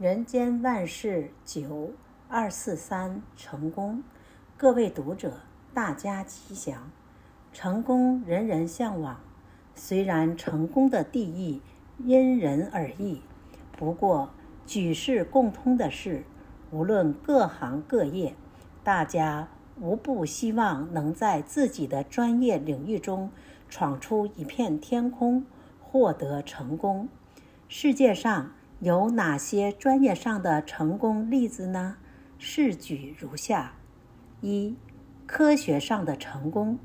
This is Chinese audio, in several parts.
人间万事九二四三成功，各位读者，大家吉祥。成功人人向往，虽然成功的定义因人而异，不过举世共通的是，无论各行各业，大家无不希望能在自己的专业领域中闯出一片天空，获得成功。世界上有哪些专业上的成功例子呢？试举如下：一、科学上的成功，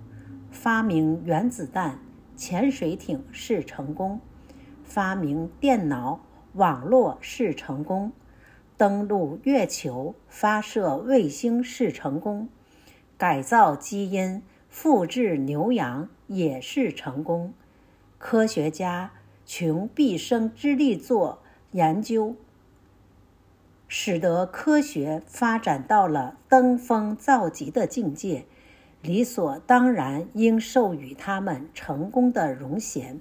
发明原子弹、潜水艇是成功；发明电脑、网络是成功；登陆月球、发射卫星是成功；改造基因、复制牛羊也是成功。科学家。穷毕生之力做研究，使得科学发展到了登峰造极的境界，理所当然应授予他们成功的荣衔。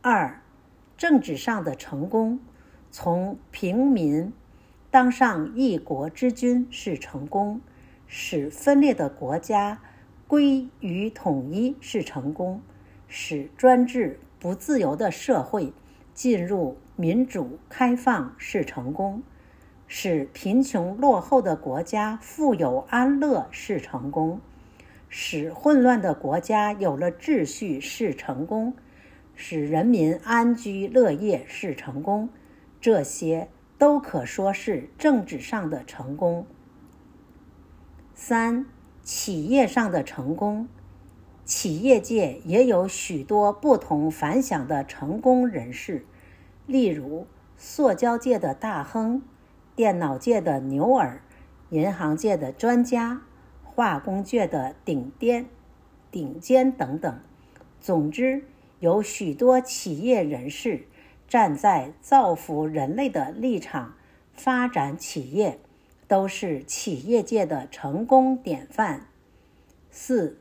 二，政治上的成功，从平民当上一国之君是成功，使分裂的国家归于统一是成功，使专制。不自由的社会进入民主开放是成功，使贫穷落后的国家富有安乐是成功，使混乱的国家有了秩序是成功，使人民安居乐业是成功，这些都可说是政治上的成功。三，企业上的成功。企业界也有许多不同凡响的成功人士，例如塑胶界的大亨、电脑界的牛耳、银行界的专家、化工界的顶尖、顶尖等等。总之，有许多企业人士站在造福人类的立场发展企业，都是企业界的成功典范。四。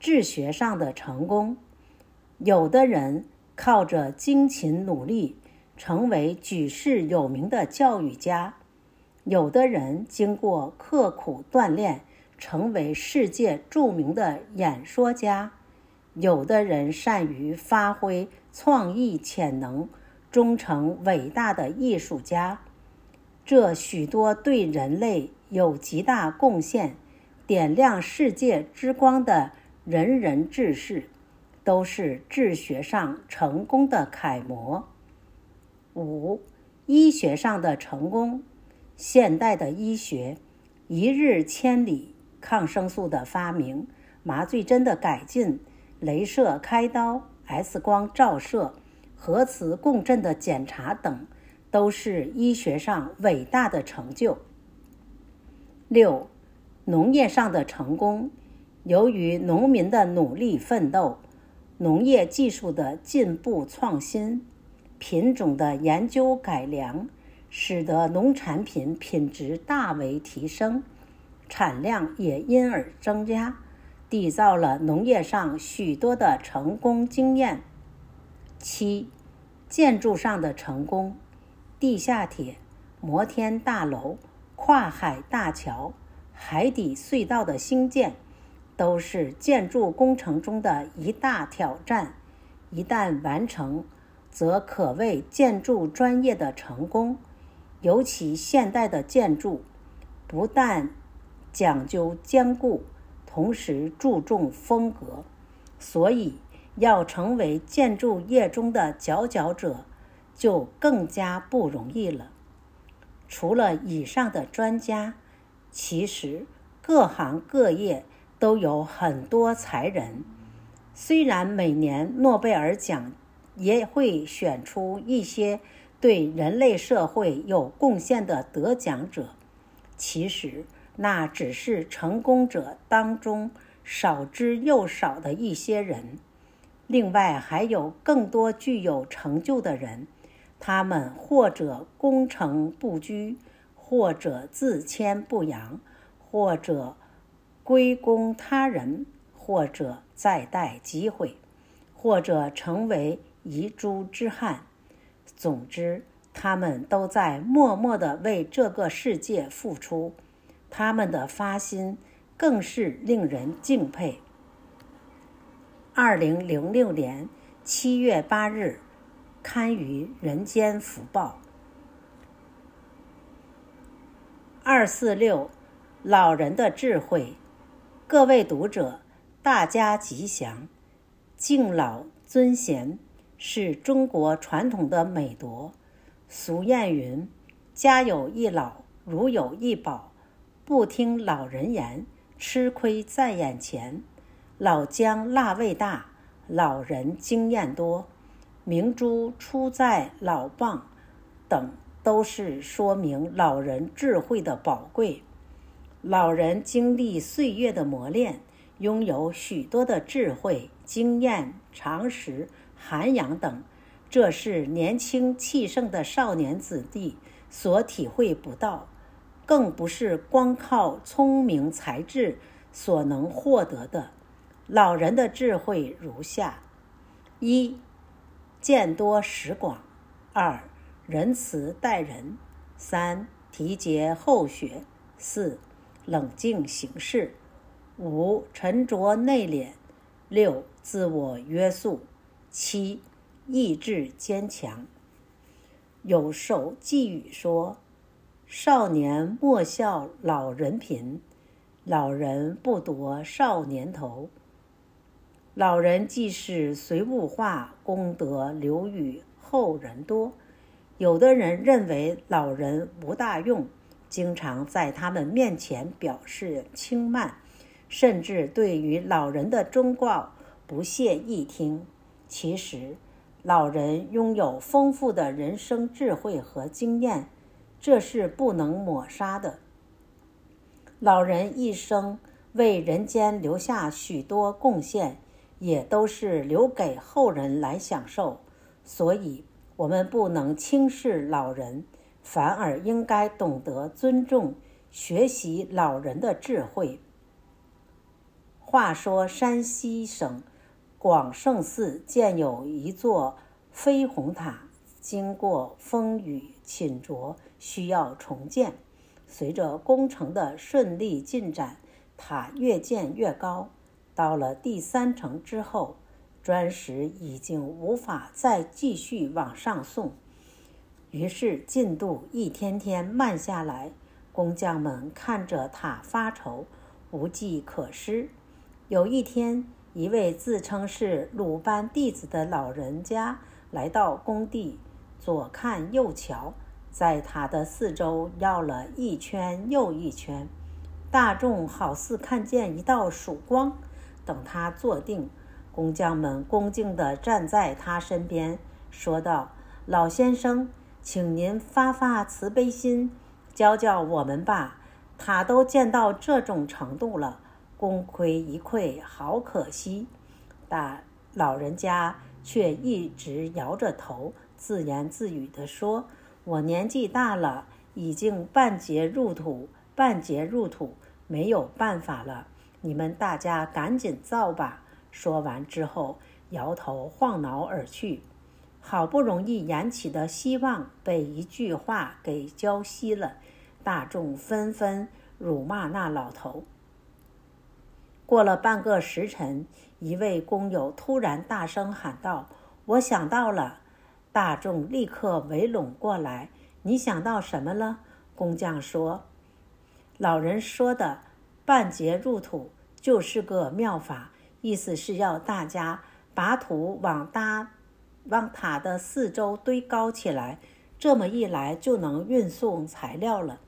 治学上的成功，有的人靠着辛勤努力成为举世有名的教育家，有的人经过刻苦锻炼成为世界著名的演说家，有的人善于发挥创意潜能，终成伟大的艺术家。这许多对人类有极大贡献、点亮世界之光的。仁人志士都是治学上成功的楷模。五、医学上的成功，现代的医学一日千里，抗生素的发明、麻醉针的改进、镭射开刀、X 光照射、核磁共振的检查等，都是医学上伟大的成就。六、农业上的成功。由于农民的努力奋斗，农业技术的进步创新，品种的研究改良，使得农产品品质大为提升，产量也因而增加，缔造了农业上许多的成功经验。七，建筑上的成功，地下铁、摩天大楼、跨海大桥、海底隧道的兴建。都是建筑工程中的一大挑战，一旦完成，则可谓建筑专业的成功。尤其现代的建筑，不但讲究坚固，同时注重风格，所以要成为建筑业中的佼佼者，就更加不容易了。除了以上的专家，其实各行各业。都有很多才人，虽然每年诺贝尔奖也会选出一些对人类社会有贡献的得奖者，其实那只是成功者当中少之又少的一些人。另外还有更多具有成就的人，他们或者功成不居，或者自谦不扬，或者。归功他人，或者再待机会，或者成为遗珠之憾。总之，他们都在默默地为这个世界付出，他们的发心更是令人敬佩。二零零六年七月八日，刊于《人间福报》。二四六，老人的智慧。各位读者，大家吉祥。敬老尊贤是中国传统的美德。俗谚云：“家有一老，如有一宝。”不听老人言，吃亏在眼前。老姜辣味大，老人经验多。明珠出在老蚌，等都是说明老人智慧的宝贵。老人经历岁月的磨练，拥有许多的智慧、经验、常识、涵养等。这是年轻气盛的少年子弟所体会不到，更不是光靠聪明才智所能获得的。老人的智慧如下：一、见多识广；二、仁慈待人；三、提携后学；四、冷静行事；五、沉着内敛；六、自我约束；七、意志坚强。有首寄语说：“少年莫笑老人贫，老人不夺少年头。”老人即使随物化，功德留与后人多。有的人认为老人无大用，经常在他们面前表示轻慢，甚至对于老人的忠告不屑一听。其实，老人拥有丰富的人生智慧和经验，这是不能抹杀的。老人一生为人间留下许多贡献，也都是留给后人来享受。所以，我们不能轻视老人，反而应该懂得尊重、学习老人的智慧。话说，山西省。广胜寺建有一座飞虹塔，经过风雨侵蚀，需要重建。随着工程的顺利进展，塔越建越高。到了第三层之后，砖石已经无法再继续往上送，于是进度一天天慢下来。工匠们看着塔发愁，无计可施。有一天，一位自称是鲁班弟子的老人家来到工地，左看右瞧，在塔的四周绕了一圈又一圈。大众好似看见一道曙光。等他坐定，工匠们恭敬地站在他身边，说道：“老先生，请您发发慈悲心，教教我们吧。塔都建到这种程度了。”功亏一篑，好可惜。但老人家却一直摇着头，自言自语地说：“我年纪大了，已经半截入土，半截入土，没有办法了。你们大家赶紧造吧。”说完之后，摇头晃脑而去。好不容易燃起的希望被一句话给浇熄了。大众纷纷辱骂那老头。过了半个时辰，一位工友突然大声喊道：“我想到了！”大众立刻围拢过来。你想到什么了？工匠说：“老人说的‘半截入土’就是个妙法，意思是要大家把土往搭往塔的四周堆高起来，这么一来就能运送材料了。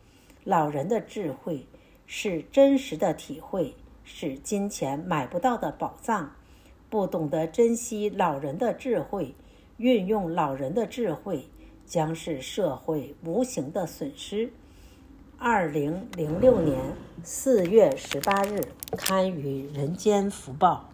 老人的智慧是真实的体会。”是金钱买不到的宝藏，不懂得珍惜老人的智慧，运用老人的智慧，将是社会无形的损失。二零零六年四月十八日，刊于《人间福报》。